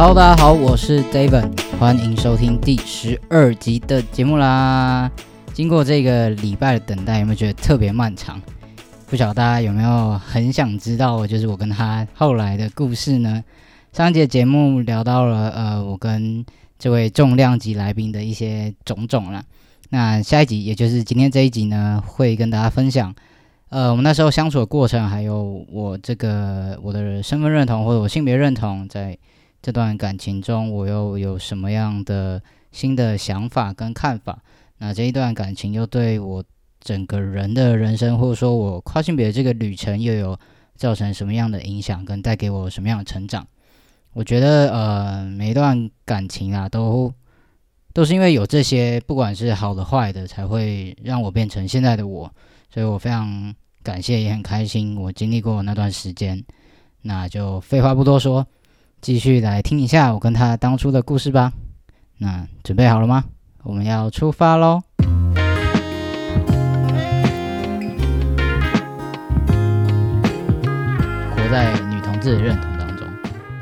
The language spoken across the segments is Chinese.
！Hello，大家好，我是 David，欢迎收听第十二集的节目啦。经过这个礼拜的等待，有没有觉得特别漫长？不晓得大家有没有很想知道，就是我跟他后来的故事呢？上一节节目聊到了，呃，我跟这位重量级来宾的一些种种了。那下一集，也就是今天这一集呢，会跟大家分享，呃，我们那时候相处的过程，还有我这个我的身份认同或者我性别认同在。这段感情中，我又有什么样的新的想法跟看法？那这一段感情又对我整个人的人生，或者说我跨性别这个旅程，又有造成什么样的影响，跟带给我什么样的成长？我觉得，呃，每一段感情啊，都都是因为有这些，不管是好的坏的，才会让我变成现在的我。所以我非常感谢，也很开心，我经历过那段时间。那就废话不多说。继续来听一下我跟他当初的故事吧。那准备好了吗？我们要出发喽！活在女同志的认同当中，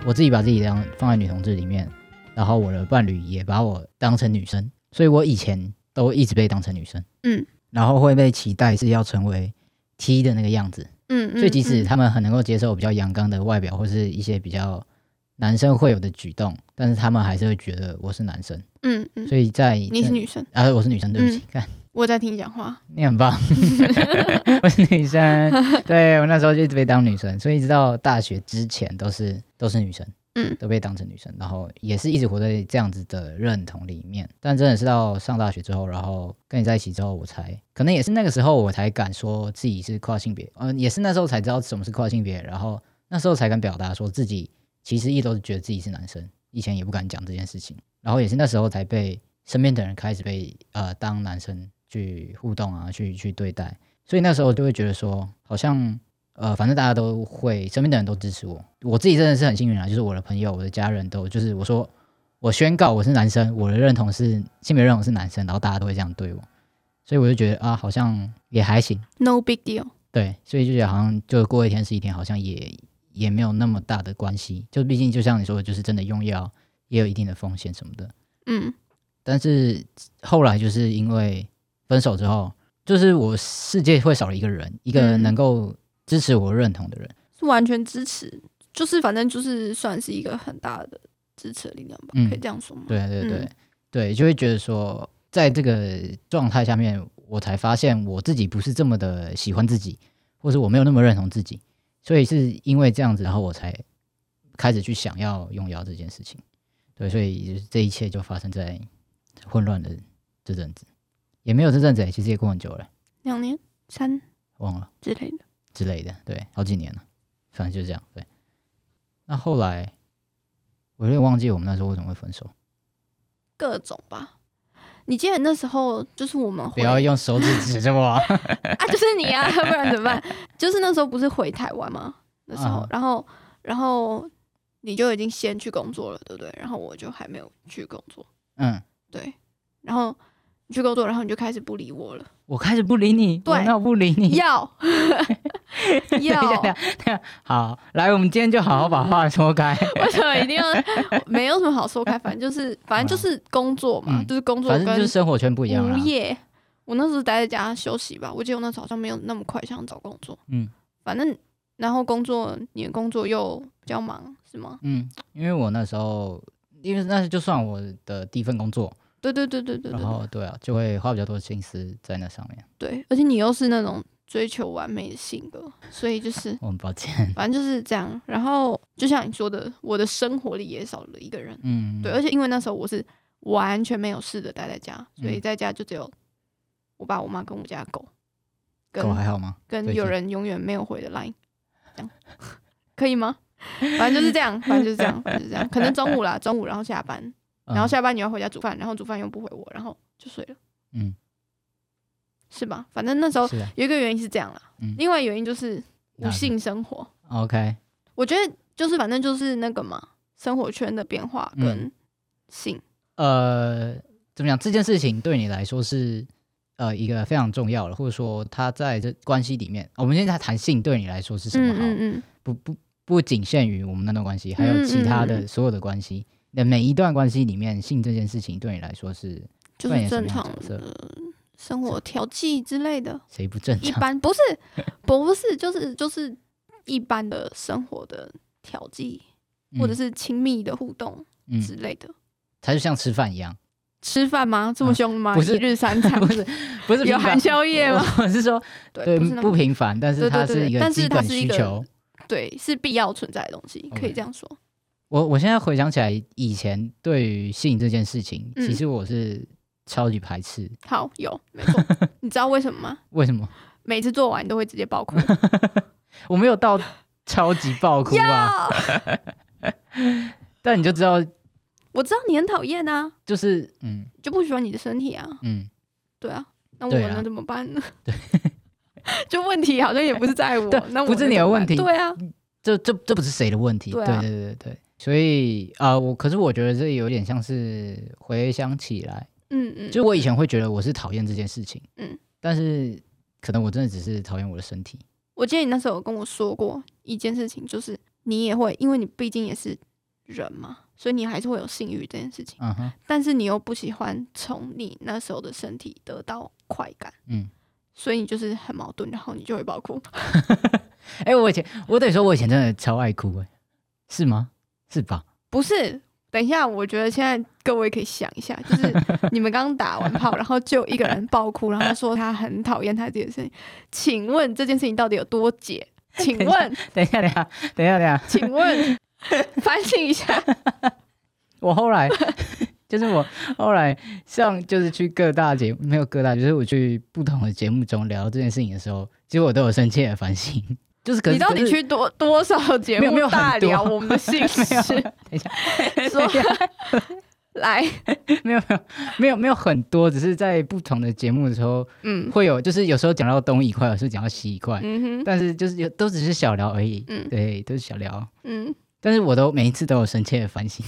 我自己把自己当放在女同志里面，然后我的伴侣也把我当成女生，所以我以前都一直被当成女生。嗯，然后会被期待是要成为 T 的那个样子。嗯，所以即使他们很能够接受我比较阳刚的外表，或是一些比较。男生会有的举动，但是他们还是会觉得我是男生。嗯嗯，所以在你是女生，啊，我是女生，对不起，看我在听你讲话，你很棒，我是女生，对我那时候就一直被当女生，所以一直到大学之前都是都是女生，嗯，都被当成女生，然后也是一直活在这样子的认同里面。但真的是到上大学之后，然后跟你在一起之后，我才可能也是那个时候我才敢说自己是跨性别，嗯，也是那时候才知道什么是跨性别，然后那时候才敢表达说自己。其实一直都是觉得自己是男生，以前也不敢讲这件事情，然后也是那时候才被身边的人开始被呃当男生去互动啊，去去对待，所以那时候就会觉得说，好像呃反正大家都会，身边的人都支持我，我自己真的是很幸运啊，就是我的朋友、我的家人都就是我说我宣告我是男生，我的认同是性别认同是男生，然后大家都会这样对我，所以我就觉得啊，好像也还行，No big deal，对，所以就觉得好像就过一天是一天，好像也。也没有那么大的关系，就毕竟就像你说的，就是真的用药也有一定的风险什么的。嗯，但是后来就是因为分手之后，就是我世界会少了一个人，一个能够支持我认同的人，是完全支持，就是反正就是算是一个很大的支持力量吧，可以这样说吗？对对对对，就会觉得说，在这个状态下面，我才发现我自己不是这么的喜欢自己，或者我没有那么认同自己。所以是因为这样子，然后我才开始去想要用药这件事情。对，所以这一切就发生在混乱的这阵子，也没有这阵子，其实也过很久了，两年、三忘了之类的之类的，对，好几年了，反正就是这样。对，那后来我有点忘记我们那时候为什么会分手，各种吧。你记得那时候就是我们不要用手指指着我啊，就是你啊，不然怎么办？就是那时候不是回台湾吗？那时候，然后，然后你就已经先去工作了，对不对？然后我就还没有去工作，嗯，对，然后。去工作，然后你就开始不理我了。我开始不理你，对，那我不理你。要 要好，来，我们今天就好好把话说开。为什么一定要？没有什么好说开，反正就是，反正就是工作嘛，就是工作，反正就是生活圈不一样。无业，我那时候待在家休息吧。我记得我那时候好像没有那么快想找工作。嗯，反正然后工作，你的工作又比较忙，是吗？嗯，因为我那时候，因为那就算我的第一份工作。对对对对对，然后对啊，就会花比较多心思在那上面。对，而且你又是那种追求完美的性格，所以就是 我很抱歉，反正就是这样。然后就像你说的，我的生活里也少了一个人。嗯，对，而且因为那时候我是完全没有事的待在家，所以在家就只有我爸、我妈跟我家狗。狗还好吗？跟有人永远没有回的 line，这样。可以吗？反正就是这样，反正就是这样，反正就是这样。可能中午啦，中午然后下班，然后下班你要回家煮饭，然后煮饭又不回我，然后就睡了。嗯，是吧？反正那时候有一个原因是这样啦，另外原因就是无性生活。OK，我觉得就是反正就是那个嘛，生活圈的变化跟性。呃，怎么讲？这件事情对你来说是呃一个非常重要的，或者说他在这关系里面，我们现在谈性对你来说是什么？嗯嗯，不不不仅限于我们那段关系，还有其他的所有的关系。那每一段关系里面，性这件事情对你来说是就是正常的生活调剂之类的。谁不正常？一般不是不是，就是就是一般的生活的调剂，或者是亲密的互动之类的。它就像吃饭一样，吃饭吗？这么凶吗？不是一日三餐，不是 不是有含宵夜吗？我是说，对不频繁，但是它是一个基本需求，对，是必要存在的东西，可以这样说。我我现在回想起来，以前对于性这件事情，其实我是超级排斥。好，有没错，你知道为什么吗？为什么？每次做完你都会直接爆哭。我没有到超级爆哭啊，但你就知道。我知道你很讨厌啊，就是嗯，就不喜欢你的身体啊，嗯，对啊，那我能怎么办呢？对，就问题好像也不是在我，那不是你的问题，对啊，这这这不是谁的问题，对对对对对，所以啊，我可是我觉得这有点像是回想起来，嗯嗯，就我以前会觉得我是讨厌这件事情，嗯，但是可能我真的只是讨厌我的身体。我记得你那时候有跟我说过一件事情，就是你也会，因为你毕竟也是人嘛。所以你还是会有性欲这件事情，嗯哼但是你又不喜欢从你那时候的身体得到快感，嗯，所以你就是很矛盾，然后你就会爆哭。哎，我以前我得说，我以前真的超爱哭，哎，是吗？是吧？不是，等一下，我觉得现在各位可以想一下，就是 你们刚打完炮，然后就一个人爆哭，然后说他很讨厌他这件事情，请问这件事情到底有多解？请问，等一下，等一下，等一下，等一下，请问。反省一下，我后来就是我后来上就是去各大节没有各大，就是我去不同的节目中聊这件事情的时候，其实我都有深切的反省。就是你到底去多多少节目大聊我们的心 事？等一下，说 来，没有没有没有没有很多，只是在不同的节目的时候，嗯，会有就是有时候讲到东一块，有时候讲到西一块，嗯哼，但是就是有都只是小聊而已，嗯，对，都是小聊，嗯。但是我都每一次都有深切的反省，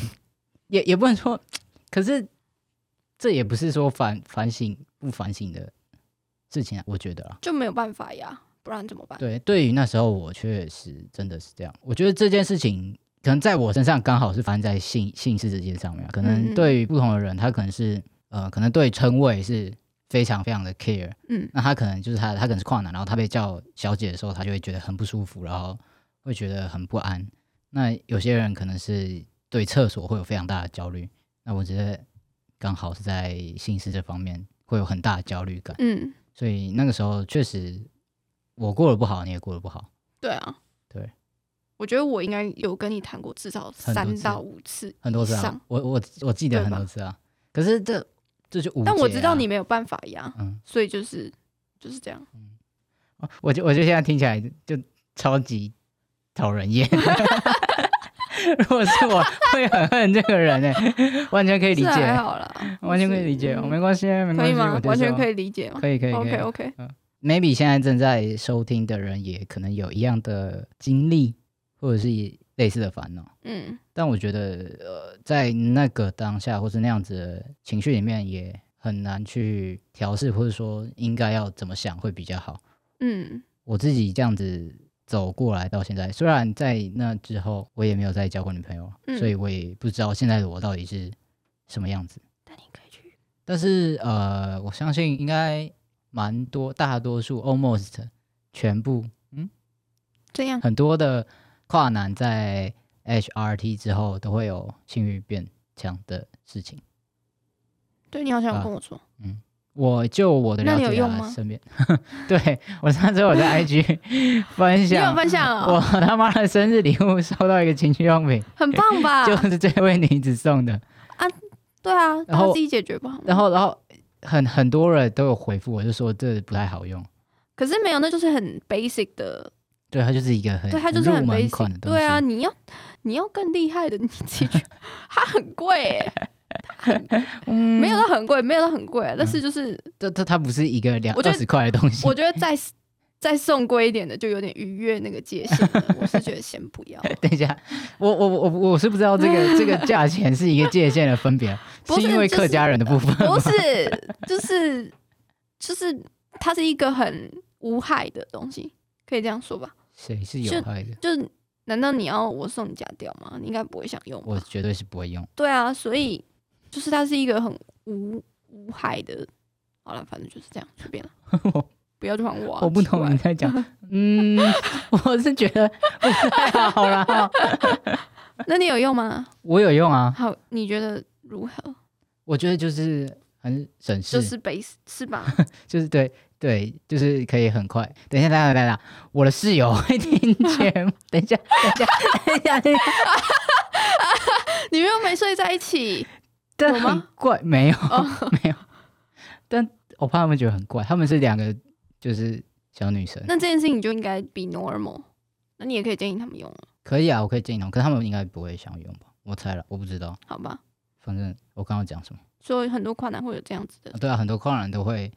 也也不能说，可是这也不是说反反省不反省的事情啊，我觉得啊，就没有办法呀，不然怎么办？对，对于那时候我确实真的是这样，我觉得这件事情可能在我身上刚好是发生在性性事这件上面，可能对于不同的人，他可能是呃，可能对称谓是非常非常的 care，嗯，那他可能就是他他可能是跨男，然后他被叫小姐的时候，他就会觉得很不舒服，然后会觉得很不安。那有些人可能是对厕所会有非常大的焦虑，那我觉得刚好是在性事这方面会有很大的焦虑感。嗯，所以那个时候确实我过得不好，你也过得不好。对啊，对，我觉得我应该有跟你谈过至少三到五次，很多次啊。我我我记得很多次啊。可是这这就但我知道你没有办法呀，嗯，所以就是就是这样。嗯，我就我就现在听起来就超级。讨人厌，如果是我会很恨这个人呢，完全可以理解。好了，完全可以理解，没关系，没关系，完全可以理解可以可以，OK OK。Maybe 现在正在收听的人也可能有一样的经历，或者是类似的烦恼。嗯，但我觉得呃，在那个当下或是那样子的情绪里面，也很难去调试，或者说应该要怎么想会比较好。嗯，我自己这样子。走过来到现在，虽然在那之后我也没有再交过女朋友，所以我也不知道现在的我到底是什么样子。但你可以去，但是呃，我相信应该蛮多，大多数 almost 全部，嗯，这样。很多的跨男在 HRT 之后都会有性欲变强的事情。对你好像有跟我说，嗯。我就我的了解啊，身边，对我上次我在 IG 分享，你有分享 我他妈的生日礼物收到一个情趣用品，很棒吧？就是这位女子送的。啊，对啊，然后自己解决吧。然后，然后很很多人都有回复，我就说这不太好用。可是没有，那就是很 basic 的对，它就是一个很对，它就是很门款的东西。对啊，你要你要更厉害的，你自己去，它很贵，没有它很贵，没有它很贵，但是就是这它它不是一个两二十块的东西。我觉得再再送贵一点的，就有点逾越那个界限了。我是觉得先不要。等一下，我我我我是不知道这个 这个价钱是一个界限的分别，是因为客家人的部分，不是，就是就是它是一个很无害的东西，可以这样说吧。谁是有害的？就是，难道你要我送你假掉吗？你应该不会想用。我绝对是不会用。对啊，所以就是它是一个很无无害的。好了，反正就是这样，随便了。不要还我。我不懂你在讲。嗯，我是觉得 不太好了。那你有用吗？我有用啊。好，你觉得如何？我觉得就是很省事，就是 base 是吧？就是对。对，就是可以很快。等一下，等一下，等一下，我的室友会听见。等一下，等一下，等一下，等一下，你们又没睡在一起？但很怪，没有，没有。但我怕他们觉得很怪，他们是两个就是小女生。那这件事情就应该比 normal。那你也可以建议他们用。可以啊，我可以建议他们，可是他们应该不会想用吧？我猜了，我不知道。好吧。反正我刚刚讲什么？说很多跨男会有这样子的。对啊，很多跨男都会。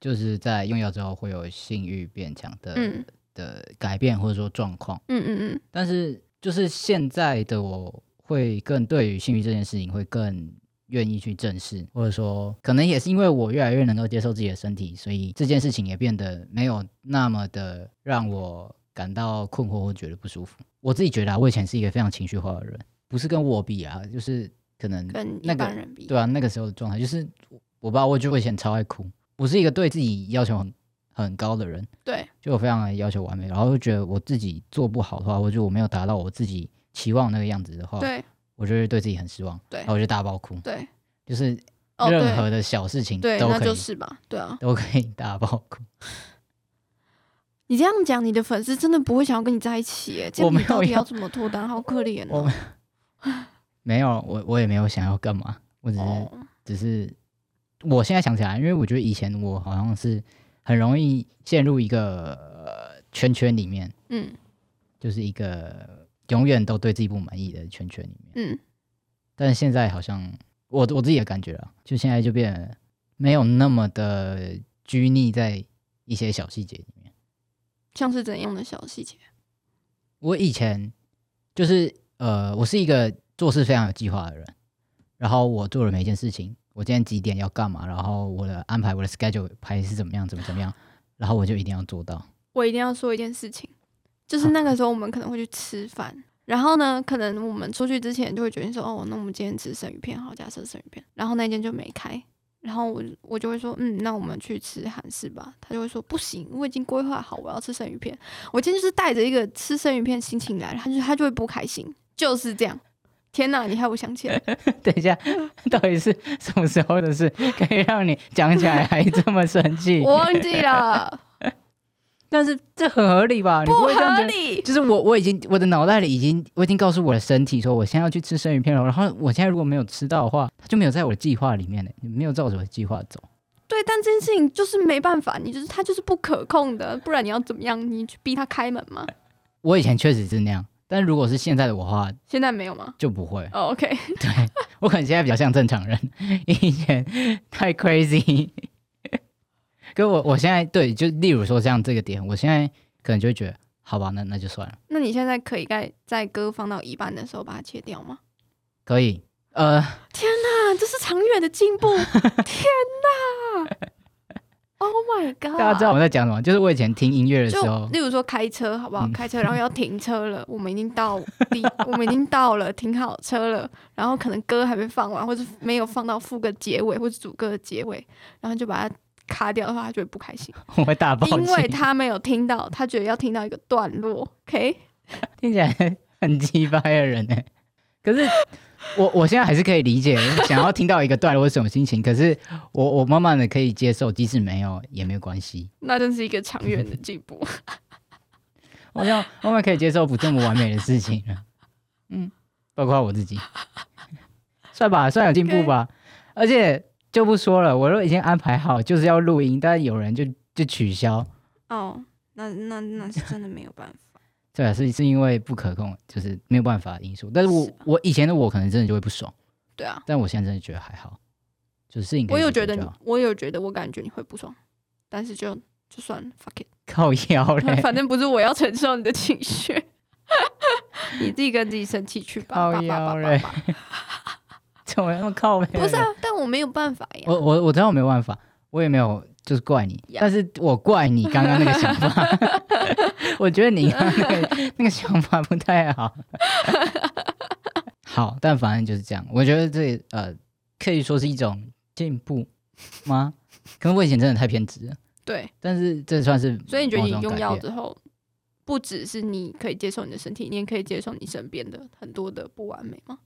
就是在用药之后会有性欲变强的的改变或者说状况，嗯嗯嗯。但是就是现在的我会更对于性欲这件事情会更愿意去正视，或者说可能也是因为我越来越能够接受自己的身体，所以这件事情也变得没有那么的让我感到困惑或觉得不舒服。我自己觉得啊，我以前是一个非常情绪化的人，不是跟我比啊，就是可能跟一般人比，对啊，那个时候的状态就是我不知道，我觉得我以前超爱哭。我是一个对自己要求很很高的人，对，就我非常的要求完美，然后就觉得我自己做不好的话，或者我没有达到我自己期望那个样子的话，对，我就会对自己很失望，对，然后我就大爆哭，对，就是任何的小事情，对，那就是吧，对啊，都可以大爆哭。你这样讲，你的粉丝真的不会想要跟你在一起，哎，我们到底要怎么脱单？好可怜哦。没有，我我也没有想要干嘛，我只是只是。我现在想起来，因为我觉得以前我好像是很容易陷入一个圈圈里面，嗯，就是一个永远都对自己不满意的圈圈里面，嗯。但是现在好像我我自己的感觉啊，就现在就变没有那么的拘泥在一些小细节里面。像是怎样的小细节？我以前就是呃，我是一个做事非常有计划的人，然后我做了每一件事情。我今天几点要干嘛？然后我的安排，我的 schedule 排是怎么样？怎么怎么样？然后我就一定要做到。我一定要说一件事情，就是那个时候我们可能会去吃饭，然后呢，可能我们出去之前就会决定说，哦，那我们今天吃生鱼片，好，假设生鱼片，然后那间就没开，然后我我就会说，嗯，那我们去吃韩式吧。他就会说，不行，我已经规划好我要吃生鱼片。我今天就是带着一个吃生鱼片心情来，他就他就会不开心，就是这样。天哪！你害我想起来。等一下，到底是什么时候的事，可以让你讲起来还这么生气？我忘记了。但是这很合理吧？不合理。就是我，我已经我的脑袋里已经，我已经告诉我的身体说，我现在要去吃生鱼片了。然后我现在如果没有吃到的话，它就没有在我的计划里面呢，没有照着我的计划走。对，但这件事情就是没办法，你就是它就是不可控的，不然你要怎么样？你去逼他开门吗？我以前确实是那样。但如果是现在的我话，现在没有吗？就不会。哦，OK。对我可能现在比较像正常人，以前太 crazy。跟我我现在对，就例如说像这个点，我现在可能就会觉得，好吧，那那就算了。那你现在可以在在歌放到一半的时候把它切掉吗？可以。呃，天哪，这是长远的进步！天哪！Oh my god！大家知道我在讲什么？就是我以前听音乐的时候，例如说开车，好不好？开车，然后要停车了，我们已经到 地，我们已经到了，停好车了，然后可能歌还没放完，或者没有放到副歌结尾或者主歌的结尾，然后就把它卡掉的话，他就会不开心。我 会大爆因为他没有听到，他觉得要听到一个段落。OK，听起来很鸡巴的人呢，可是。我我现在还是可以理解，想要听到一个段落是什么心情。可是我我慢慢的可以接受，即使没有也没有关系。那真是一个长远的进步。我想慢慢可以接受不这么完美的事情了。嗯，包括我自己，算吧，算有进步吧。而且就不说了，我都已经安排好就是要录音，但有人就就取消。哦，那那那是真的没有办法。对啊，是是因为不可控，就是没有办法的因素。但是我我以前的我可能真的就会不爽。对啊，但我现在真的觉得还好，就是应该我有觉得，我有觉得，我感觉你会不爽，但是就就算 fuck it，靠腰 嘞，反正不是我要承受你的情绪，你自己跟自己生气去吧，靠腰嘞，怎么那么靠背？不是啊，但我没有办法呀，我我我知道我没有办法，我也没有就是怪你，但是我怪你刚刚那个想法，我觉得你刚刚那个那个想法不太好。好，但反正就是这样。我觉得这呃，可以说是一种进步吗？可能我以前真的太偏执了。对，但是这算是。所以你觉得你用药之后，不只是你可以接受你的身体，你也可以接受你身边的很多的不完美吗？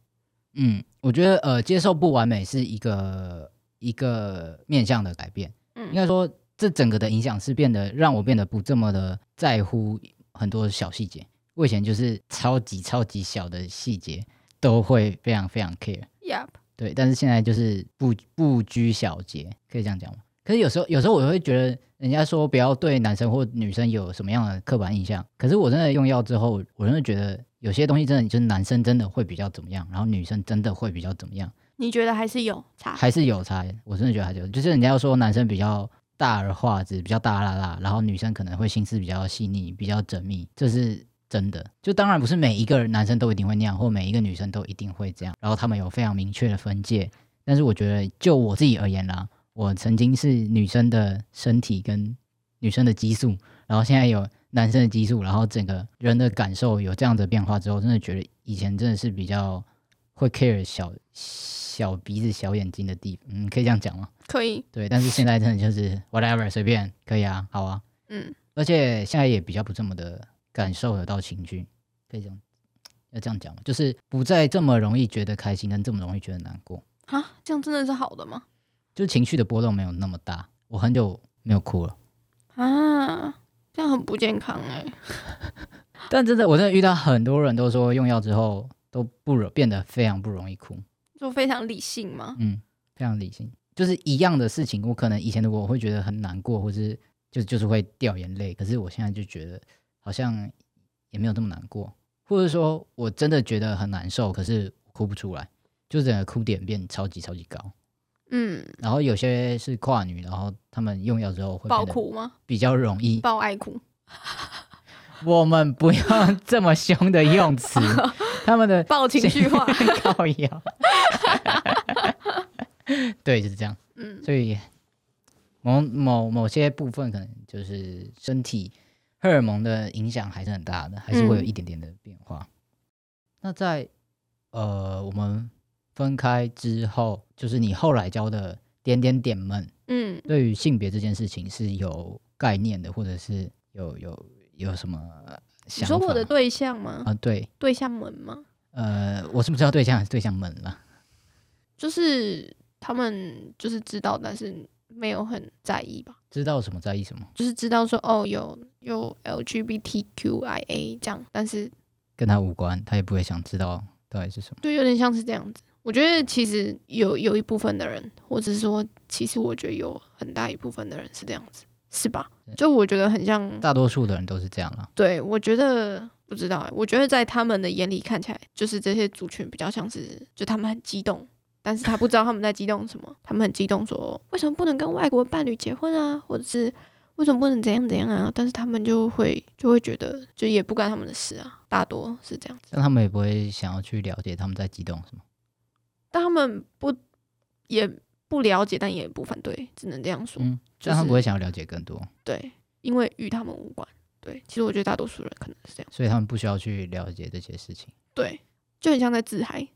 嗯，我觉得呃，接受不完美是一个一个面向的改变。嗯，应该说这整个的影响是变得让我变得不这么的在乎很多小细节。我以前就是超级超级小的细节。都会非常非常 care，Yep，对，但是现在就是不不拘小节，可以这样讲吗？可是有时候有时候我会觉得，人家说不要对男生或女生有什么样的刻板印象，可是我真的用药之后，我真的觉得有些东西真的就是男生真的会比较怎么样，然后女生真的会比较怎么样？你觉得还是有差？还是有差？我真的觉得还是有，就是人家说男生比较大而化之，比较大啦啦，然后女生可能会心思比较细腻，比较缜密，这是。真的，就当然不是每一个男生都一定会那样，或每一个女生都一定会这样。然后他们有非常明确的分界。但是我觉得，就我自己而言啦，我曾经是女生的身体跟女生的激素，然后现在有男生的激素，然后整个人的感受有这样的变化之后，真的觉得以前真的是比较会 care 小小鼻子小眼睛的地方，嗯，可以这样讲吗？可以。对，但是现在真的就是 whatever 随便可以啊，好啊，嗯，而且现在也比较不这么的。感受得到情绪，可以这样，要这样讲吗？就是不再这么容易觉得开心，但这么容易觉得难过啊？这样真的是好的吗？就情绪的波动没有那么大。我很久没有哭了啊，这样很不健康哎。但真的，我真的遇到很多人都说用药之后都不容变得非常不容易哭，就非常理性吗？嗯，非常理性。就是一样的事情，我可能以前的我会觉得很难过，或是就就是会掉眼泪，可是我现在就觉得。好像也没有这么难过，或者说我真的觉得很难受，可是哭不出来，就整个哭点变超级超级高。嗯，然后有些是跨女，然后他们用药之后会爆哭吗？比较容易爆爱哭。我们不要这么凶的用词，他们的爆情绪化靠药。对，就是这样。嗯，所以某某某些部分可能就是身体。荷尔蒙的影响还是很大的，还是会有一点点的变化。那在呃我们分开之后，就是你后来教的点点点们，嗯，对于性别这件事情是有概念的，或者是有有有什么想法？你说我的对象吗？啊，对，对象们吗？呃，我是不知道对象还是对象们了，就是他们就是知道，但是。没有很在意吧？知道什么在意什么？就是知道说哦，有有 LGBTQIA 这样，但是跟他无关，他也不会想知道到底是什么。对，有点像是这样子。我觉得其实有有一部分的人，或者是说，其实我觉得有很大一部分的人是这样子，是吧？就我觉得很像大多数的人都是这样了。对，我觉得不知道，我觉得在他们的眼里看起来，就是这些族群比较像是，就他们很激动。但是他不知道他们在激动什么，他们很激动说为什么不能跟外国伴侣结婚啊，或者是为什么不能怎样怎样啊？但是他们就会就会觉得就也不关他们的事啊，大多是这样子。但他们也不会想要去了解他们在激动什么。但他们不也不了解，但也不反对，只能这样说。嗯，但他们不会想要了解更多。对，因为与他们无关。对，其实我觉得大多数人可能是这样，所以他们不需要去了解这些事情。对，就很像在自嗨。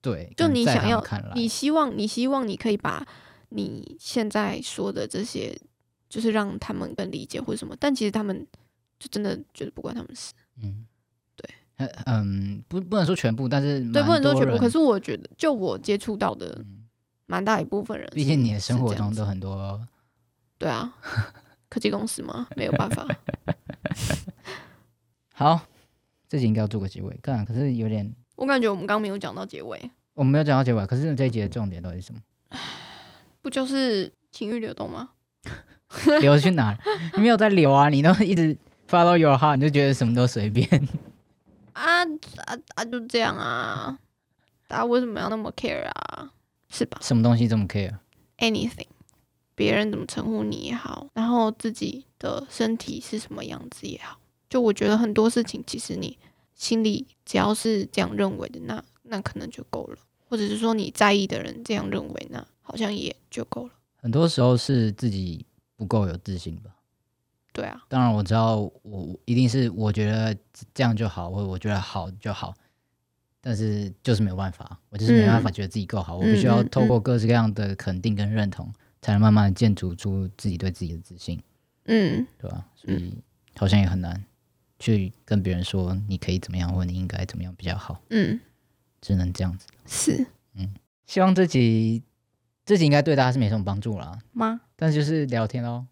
对，就你想要，你希望，你希望你可以把你现在说的这些，就是让他们更理解或者什么，但其实他们就真的觉得不关他们事。嗯，对，嗯，不，不能说全部，但是对，不能说全部。可是我觉得，就我接触到的，蛮大一部分人，毕竟你的生活中都很多，对啊，科技公司嘛，没有办法。好，这集应该要做个结尾，看，可是有点。我感觉我们刚刚没有讲到结尾，我们没有讲到结尾，可是这一集的重点到底是什么？不就是情欲流动吗？流去哪？你没有在流啊！你都一直 follow your heart，你就觉得什么都随便。啊啊啊！就这样啊！大家为什么要那么 care 啊？是吧？什么东西这么 care？Anything，别人怎么称呼你也好，然后自己的身体是什么样子也好，就我觉得很多事情，其实你心里只要是这样认为的，那那可能就够了。或者是说你在意的人这样认为，那好像也就够了。很多时候是自己不够有自信吧。对啊，当然我知道，我一定是我觉得这样就好，或者我觉得好就好，但是就是没有办法，我就是没办法觉得自己够好，我必须要透过各式各样的肯定跟认同，才能慢慢建筑出自己对自己的自信。嗯，对吧？所以好像也很难去跟别人说你可以怎么样，或你应该怎么样比较好。嗯，只能这样子。是，嗯，希望这集这集应该对大家是没什么帮助啦。吗？但就是聊天哦。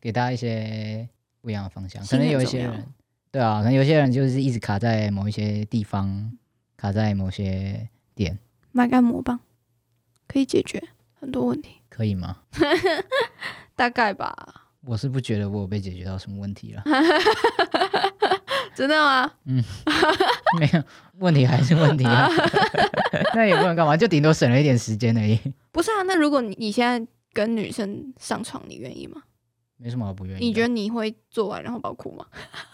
给大家一些不一样的方向，可能有一些人，对啊，可能有些人就是一直卡在某一些地方，卡在某些点。买干膜棒可以解决很多问题，可以吗？大概吧。我是不觉得我有被解决到什么问题了。真的吗？嗯，没有问题还是问题啊。那也不能干嘛，就顶多省了一点时间而已。不是啊，那如果你你现在跟女生上床，你愿意吗？没什么好不愿意。你觉得你会做完然后爆哭吗？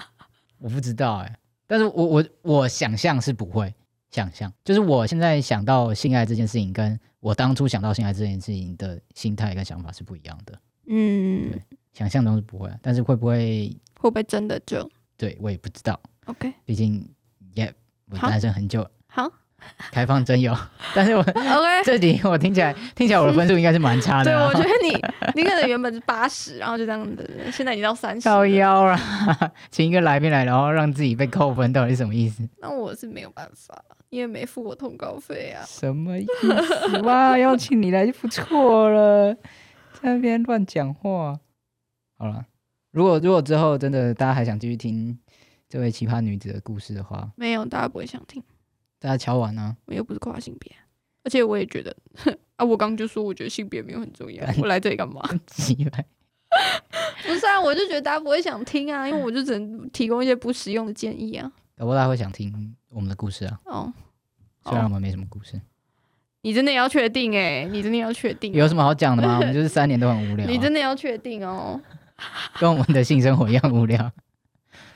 我不知道哎，但是我我我想象是不会想象，就是我现在想到性爱这件事情，跟我当初想到性爱这件事情的心态跟想法是不一样的。嗯，对，想象中是不会，但是会不会会不会真的就？对我也不知道。OK，毕竟也我单身很久。好。开放真有，但是我 OK 这里我听起来听起来我的分数应该是蛮差的。对，我觉得你 你可能原本是八十，然后就这样子，现在已经到三十。到腰了，请一个来宾来，然后让自己被扣分，到底是什么意思？那我是没有办法，因为没付我通告费啊。什么意思？哇，邀请你来就不错了，在那边乱讲话。好了，如果如果之后真的大家还想继续听这位奇葩女子的故事的话，没有，大家不会想听。大家敲完呢？我又不是跨性别，而且我也觉得 啊，我刚刚就说，我觉得性别没有很重要。我来这里干嘛？不是啊，我就觉得大家不会想听啊，因为我就只能提供一些不实用的建议啊。不过大家会想听我们的故事啊。哦，虽然我们没什么故事。你真的要确定哎？你真的要确定？有什么好讲的吗？我们就是三年都很无聊。你真的要确定哦？跟我们的性生活一样无聊。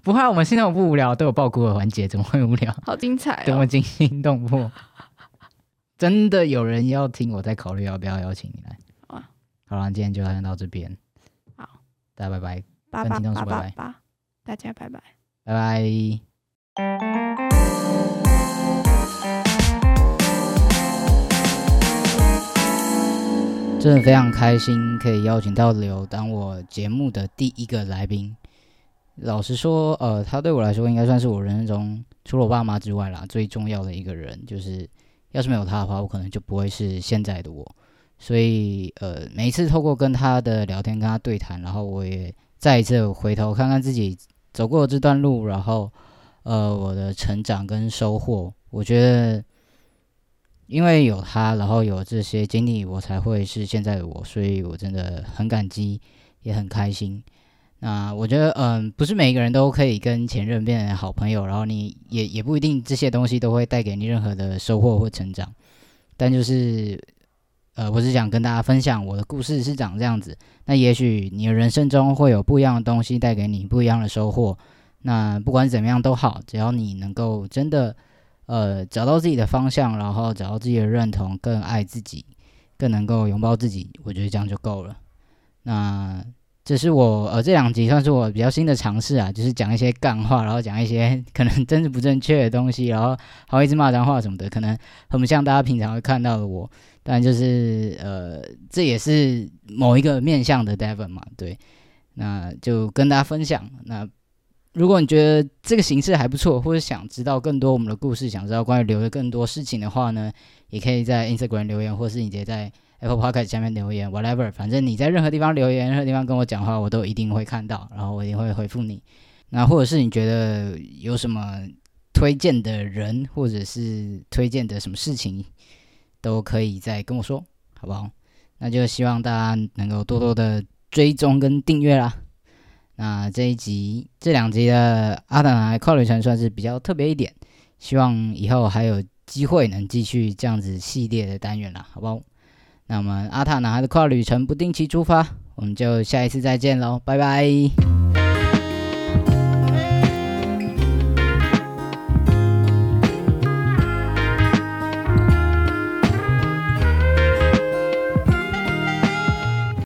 不怕我们现在不无聊，都有爆哭的环节，怎么会无聊？好精彩，多么惊心动魄！真的有人要听，我在考虑要不要邀请你来。啊，好了，今天就先到这边。好，大家拜拜，八八八八八，大家拜拜，拜拜。真的非常开心，可以邀请到刘当我节目的第一个来宾。老实说，呃，他对我来说应该算是我人生中除了我爸妈之外啦最重要的一个人。就是要是没有他的话，我可能就不会是现在的我。所以，呃，每一次透过跟他的聊天、跟他对谈，然后我也再一次回头看看自己走过这段路，然后，呃，我的成长跟收获。我觉得，因为有他，然后有这些经历，我才会是现在的我。所以我真的很感激，也很开心。那我觉得，嗯，不是每一个人都可以跟前任变成好朋友，然后你也也不一定这些东西都会带给你任何的收获或成长。但就是，呃，我是想跟大家分享我的故事是长这样子。那也许你的人生中会有不一样的东西带给你不一样的收获。那不管怎么样都好，只要你能够真的，呃，找到自己的方向，然后找到自己的认同，更爱自己，更能够拥抱自己，我觉得这样就够了。那。这是我呃这两集算是我比较新的尝试啊，就是讲一些干话，然后讲一些 可能真是不正确的东西，然后好一直骂脏话什么的，可能很不像大家平常会看到的我。但就是呃这也是某一个面向的 Devon 嘛，对，那就跟大家分享。那如果你觉得这个形式还不错，或者想知道更多我们的故事，想知道关于留的更多事情的话呢，也可以在 Instagram 留言，或是你直接在。Apple Podcast 下面留言，whatever，反正你在任何地方留言，任何地方跟我讲话，我都一定会看到，然后我一定会回复你。那或者是你觉得有什么推荐的人，或者是推荐的什么事情，都可以再跟我说，好不好？那就希望大家能够多多的追踪跟订阅啦。那这一集、这两集的阿塔男孩跨旅程算是比较特别一点，希望以后还有机会能继续这样子系列的单元啦，好不好？那我们阿塔男孩的跨旅程不定期出发，我们就下一次再见喽，拜拜。